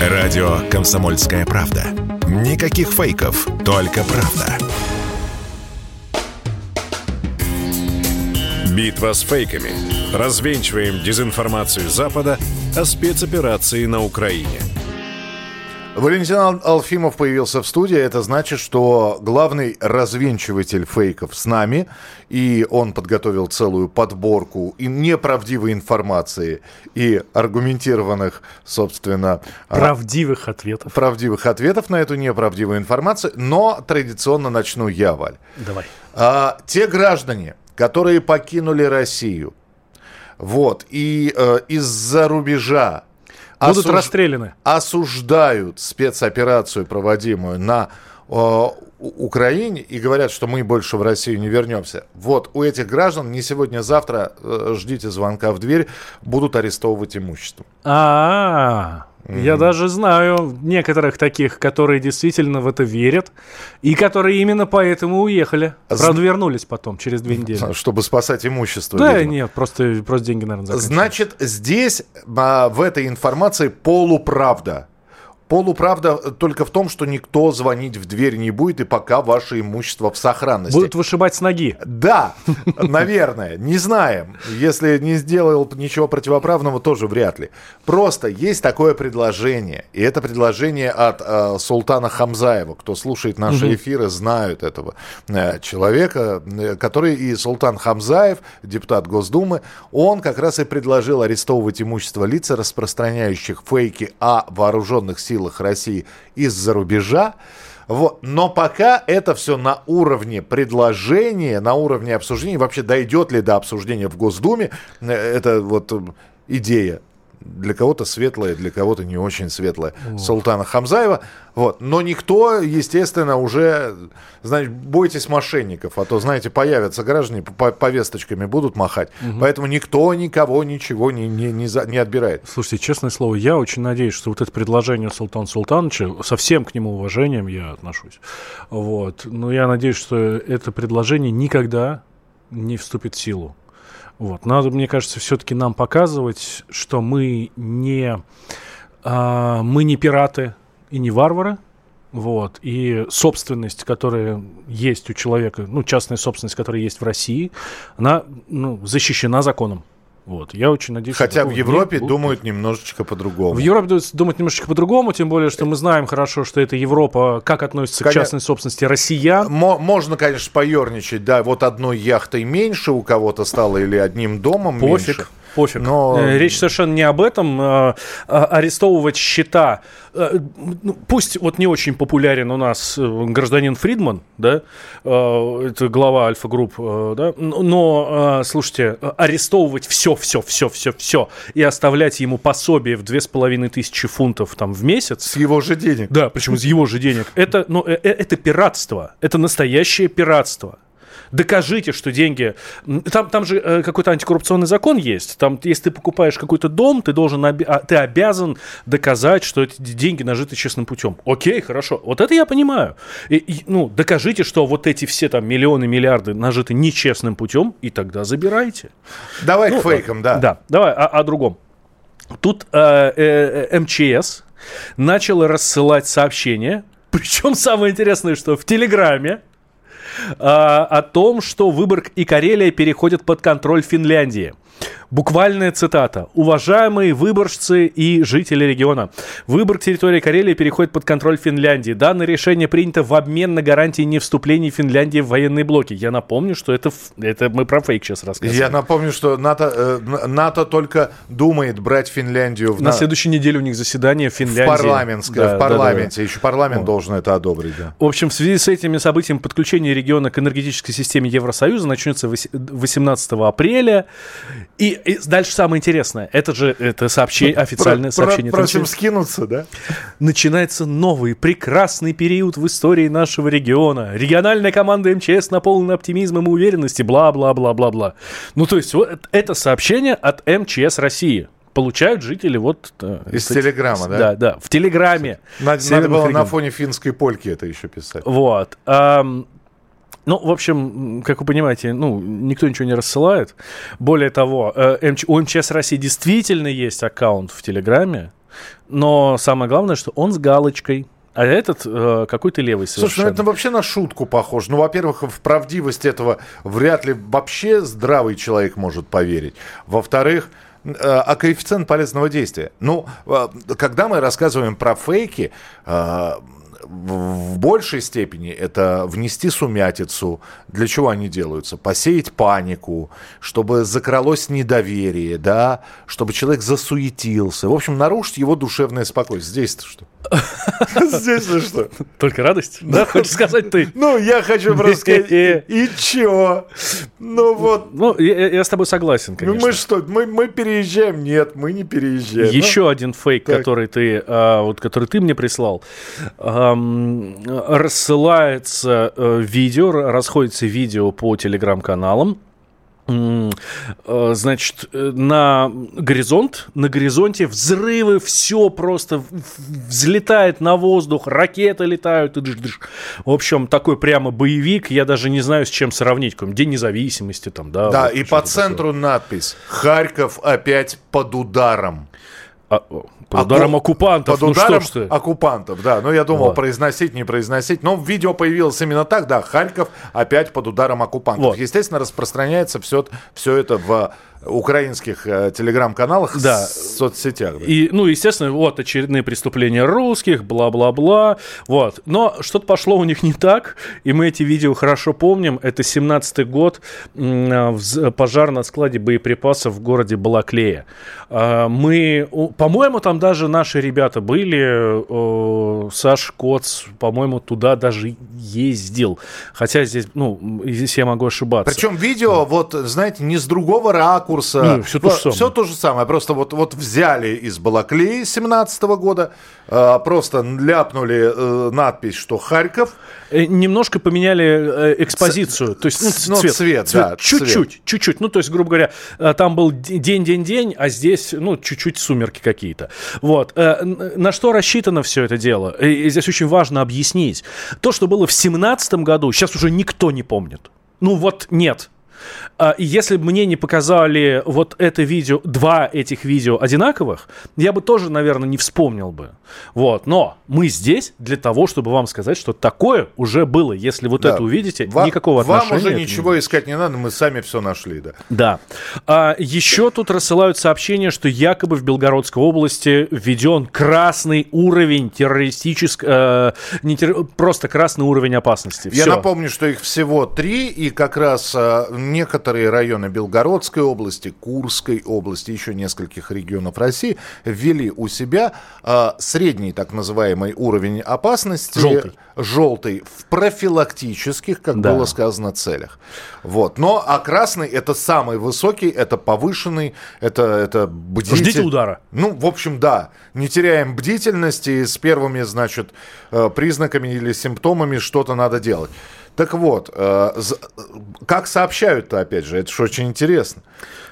Радио «Комсомольская правда». Никаких фейков, только правда. Битва с фейками. Развенчиваем дезинформацию Запада о спецоперации на Украине. Валентин Ал- Алфимов появился в студии. Это значит, что главный развенчиватель фейков с нами. И он подготовил целую подборку и неправдивой информации и аргументированных, собственно... а, Правдивых ответов. правдивых ответов на эту неправдивую информацию. Но традиционно начну я, Валь. Давай. А, те граждане, которые покинули Россию, вот, и э, из-за рубежа Будут осуж- расстреляны. осуждают спецоперацию, проводимую на э, Украине, и говорят, что мы больше в Россию не вернемся. Вот, у этих граждан не сегодня, а завтра э, ждите звонка в дверь, будут арестовывать имущество. А, я даже знаю некоторых таких, которые действительно в это верят и которые именно поэтому уехали. З- Правда, вернулись потом через две недели. Чтобы спасать имущество. Да, видимо. нет, просто, просто деньги, наверное. Значит, здесь а, в этой информации полуправда. Полуправда только в том, что никто звонить в дверь не будет, и пока ваше имущество в сохранности. Будут вышибать с ноги. Да, наверное, не знаем. Если не сделал ничего противоправного, тоже вряд ли. Просто есть такое предложение, и это предложение от э, Султана Хамзаева. Кто слушает наши эфиры, знают этого э, человека, э, который и Султан Хамзаев, депутат Госдумы, он как раз и предложил арестовывать имущество лиц, распространяющих фейки о вооруженных силах России из-за рубежа. Вот. Но пока это все на уровне предложения, на уровне обсуждения, вообще дойдет ли до обсуждения в Госдуме, э, это вот идея для кого-то светлая, для кого-то не очень светлая Султана Хамзаева. Вот. Но никто, естественно, уже, значит, бойтесь мошенников, а то, знаете, появятся граждане, по- повесточками будут махать. Поэтому никто никого ничего не, не, не, за- не отбирает. Слушайте, честное слово, я очень надеюсь, что вот это предложение Султана Султановича, со всем к нему уважением я отношусь, вот, но я надеюсь, что это предложение никогда не вступит в силу. Вот. Надо, мне кажется, все-таки нам показывать, что мы не, а, мы не пираты и не варвары, вот, и собственность, которая есть у человека, ну, частная собственность, которая есть в России, она ну, защищена законом. Вот. Я очень надеюсь, Хотя в Европе будет. думают немножечко по-другому. В Европе думают- немножечко по-другому, тем более, что мы знаем хорошо, что это Европа, как относится Коня- к частной собственности россиян. Мо- Можно, конечно, поерничать, да, вот одной яхтой меньше у кого-то стало или одним домом меньше. Пофиг. Но- Э, Речь совершенно не об этом. А, а, Арестовывать счета. э, ну, Пусть вот не очень популярен у нас э, гражданин Фридман, да, это глава Альфа-групп, да, но, слушайте, арестовывать все, все, все, все, все и оставлять ему пособие в две с половиной тысячи фунтов там в месяц, С его же денег. Да, причем из его же денег. Это, ну, это пиратство. Это настоящее пиратство. Докажите, что деньги... Там, там же э, какой-то антикоррупционный закон есть. Там, если ты покупаешь какой-то дом, ты должен, а, ты обязан доказать, что эти деньги нажиты честным путем. Окей, хорошо. Вот это я понимаю. И, и, ну, докажите, что вот эти все там миллионы, миллиарды нажиты нечестным путем, и тогда забирайте. Давай Ну, к фейкам, да. Да, давай о, о другом. Тут э, э, э, МЧС начал рассылать сообщения, причем самое интересное, что в Телеграме, о том, что Выборг и Карелия переходят под контроль Финляндии. Буквальная цитата. «Уважаемые выборжцы и жители региона, Выборг территории Карелии переходит под контроль Финляндии. Данное решение принято в обмен на гарантии не вступления Финляндии в военные блоки». Я напомню, что это, это мы про фейк сейчас рассказываем. Я напомню, что НАТО, э, НАТО только думает брать Финляндию в, На следующей неделе у них заседание в в Финляндии. парламентское, Да, в да, да, парламенте. Еще парламент должен это одобрить, да. В общем, в связи с этими событиями подключение региона к энергетической системе Евросоюза начнется вось- 18 апреля. И, и дальше самое интересное. Это же это сообщение, официальное Про- про- сообщение. Просим ТНЧ. скинуться, да? Начинается новый прекрасный период в истории нашего региона. Региональная команда МЧС наполнена оптимизмом и уверенностью. Бла-бла-бла-бла-бла. Ну, то есть, вот это сообщение от МЧС России. Получают жители вот... э, Из кстати, Телеграма, да? Да, да, в Телеграме. Надо, надо было на фоне финской польки это еще писать. Вот. Ам, ну, в общем, как вы понимаете, ну, никто ничего не рассылает. Более того, э, МЧ у МЧС России действительно есть аккаунт в Телеграме, Но самое главное, что он с галочкой. А этот э, какой-то левый совершенно. Слушай, ну это вообще на шутку похоже. Ну, во-первых, в правдивость этого вряд ли вообще здравый человек может поверить. Во-вторых, э, а коэффициент полезного действия. Ну, э, когда мы рассказываем про фейки, в большей степени это внести сумятицу. Для чего они делаются? Посеять панику, чтобы закралось недоверие, да, чтобы человек засуетился. В общем, нарушить его душевное спокойствие. Здесь-то что? Здесь-то что? Только радость? Да, хочешь сказать ты? Ну, я хочу просто сказать, и чё? Ну вот. Ну, я с тобой согласен, конечно. Ну мы что, мы переезжаем? Нет, мы не переезжаем. Еще один фейк, который ты, а, вот, который ты мне прислал рассылается э, видео, расходится видео по телеграм-каналам, Значит, э, на горизонт, на горизонте взрывы, все просто взлетает на воздух, ракеты летают. И дыш -дыш. В общем, такой прямо боевик, я даже не знаю, с чем сравнить. Какой День независимости там, да. Да, вот, и по центру такое. надпись «Харьков опять под ударом». А, под ударом Оку... оккупантов. Под ну ударом что ты? оккупантов, да. Ну, я думал, вот. произносить, не произносить. Но видео появилось именно так, да. Харьков опять под ударом оккупантов. Вот. Естественно, распространяется все, все это в украинских э, телеграм-каналах, да. соцсетях. Да. И, ну, естественно, вот очередные преступления русских, бла-бла-бла. Вот. Но что-то пошло у них не так, и мы эти видео хорошо помним. Это 17-й год, э, пожар на складе боеприпасов в городе Балаклея. Э, мы, по-моему, там даже наши ребята были. Э, Саш Коц, по-моему, туда даже ездил. Хотя здесь, ну, здесь я могу ошибаться. Причем видео, вот, знаете, не с другого ракурса, ракурса. Ну, все, то же самое. все то же самое. Просто вот, вот взяли из Балаклеи 17 года, э, просто ляпнули э, надпись, что Харьков. Э, немножко поменяли экспозицию. Ц... То есть, ну, ну, цвет. цвет, цвет да, чуть-чуть, чуть-чуть. Ну, то есть, грубо говоря, там был день-день-день, а здесь, ну, чуть-чуть сумерки какие-то. Вот. На что рассчитано все это дело? И здесь очень важно объяснить. То, что было в 17 году, сейчас уже никто не помнит. Ну вот нет. А, и если бы мне не показали вот это видео, два этих видео одинаковых, я бы тоже, наверное, не вспомнил бы. Вот. Но мы здесь для того, чтобы вам сказать, что такое уже было. Если вот да. это увидите, вам, никакого отношения... Вам уже ничего не искать не надо, мы сами все нашли, да. Да. А, еще тут рассылают сообщение, что якобы в Белгородской области введен красный уровень террористического... Э, не терр... Просто красный уровень опасности. Я напомню, что их всего три, и как раз э, некоторые районы Белгородской области, Курской области, еще нескольких регионов России ввели у себя э, средний так называемый уровень опасности. Желтый. Желтый в профилактических, как да. было сказано, целях. Вот. Но а красный это самый высокий, это повышенный, это, это бдитель. Ждите удара. Ну, в общем, да. Не теряем бдительности, с первыми, значит, э, признаками или симптомами что-то надо делать. Так вот, э, как сообщают-то, опять же, это же очень интересно,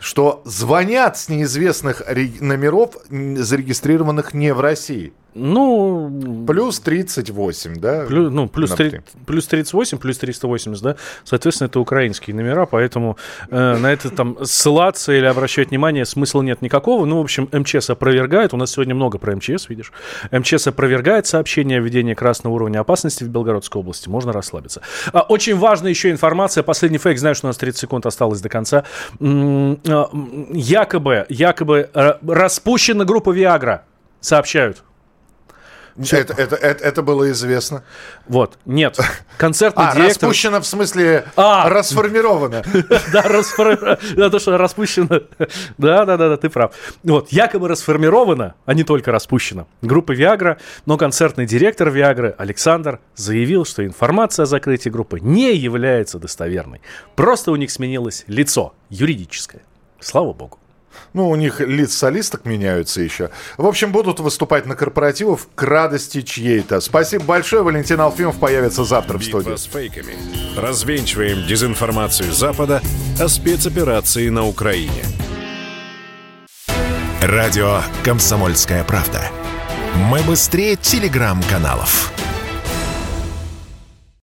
что звонят с неизвестных номеров, зарегистрированных не в России. Ну... Плюс 38, да? Плюс, ну, плюс, 3, плюс 38, плюс 380, да? Соответственно, это украинские номера, поэтому э, на это там ссылаться или обращать внимание смысла нет никакого. Ну, в общем, МЧС опровергает. У нас сегодня много про МЧС, видишь. МЧС опровергает сообщение о введении красного уровня опасности в Белгородской области. Можно расслабиться. А, очень важная еще информация. Последний фейк. Знаю, что у нас 30 секунд осталось до конца. А, якобы, якобы э, распущена группа Виагра. Сообщают. Это, это, это, это было известно. Вот, нет. Концертный а, директор... распущено в смысле а! расформировано. Да, расформировано. то, что распущено. Да, да, да, да, ты прав. Вот, якобы расформировано, а не только распущено. Группа Виагра, но концертный директор Виагры Александр заявил, что информация о закрытии группы не является достоверной. Просто у них сменилось лицо юридическое. Слава богу. Ну, у них лиц солисток меняются еще. В общем, будут выступать на корпоративах к радости чьей-то. Спасибо большое. Валентин Алфимов появится завтра в студии. с фейками. Развенчиваем дезинформацию Запада о спецоперации на Украине. Радио «Комсомольская правда». Мы быстрее телеграм-каналов.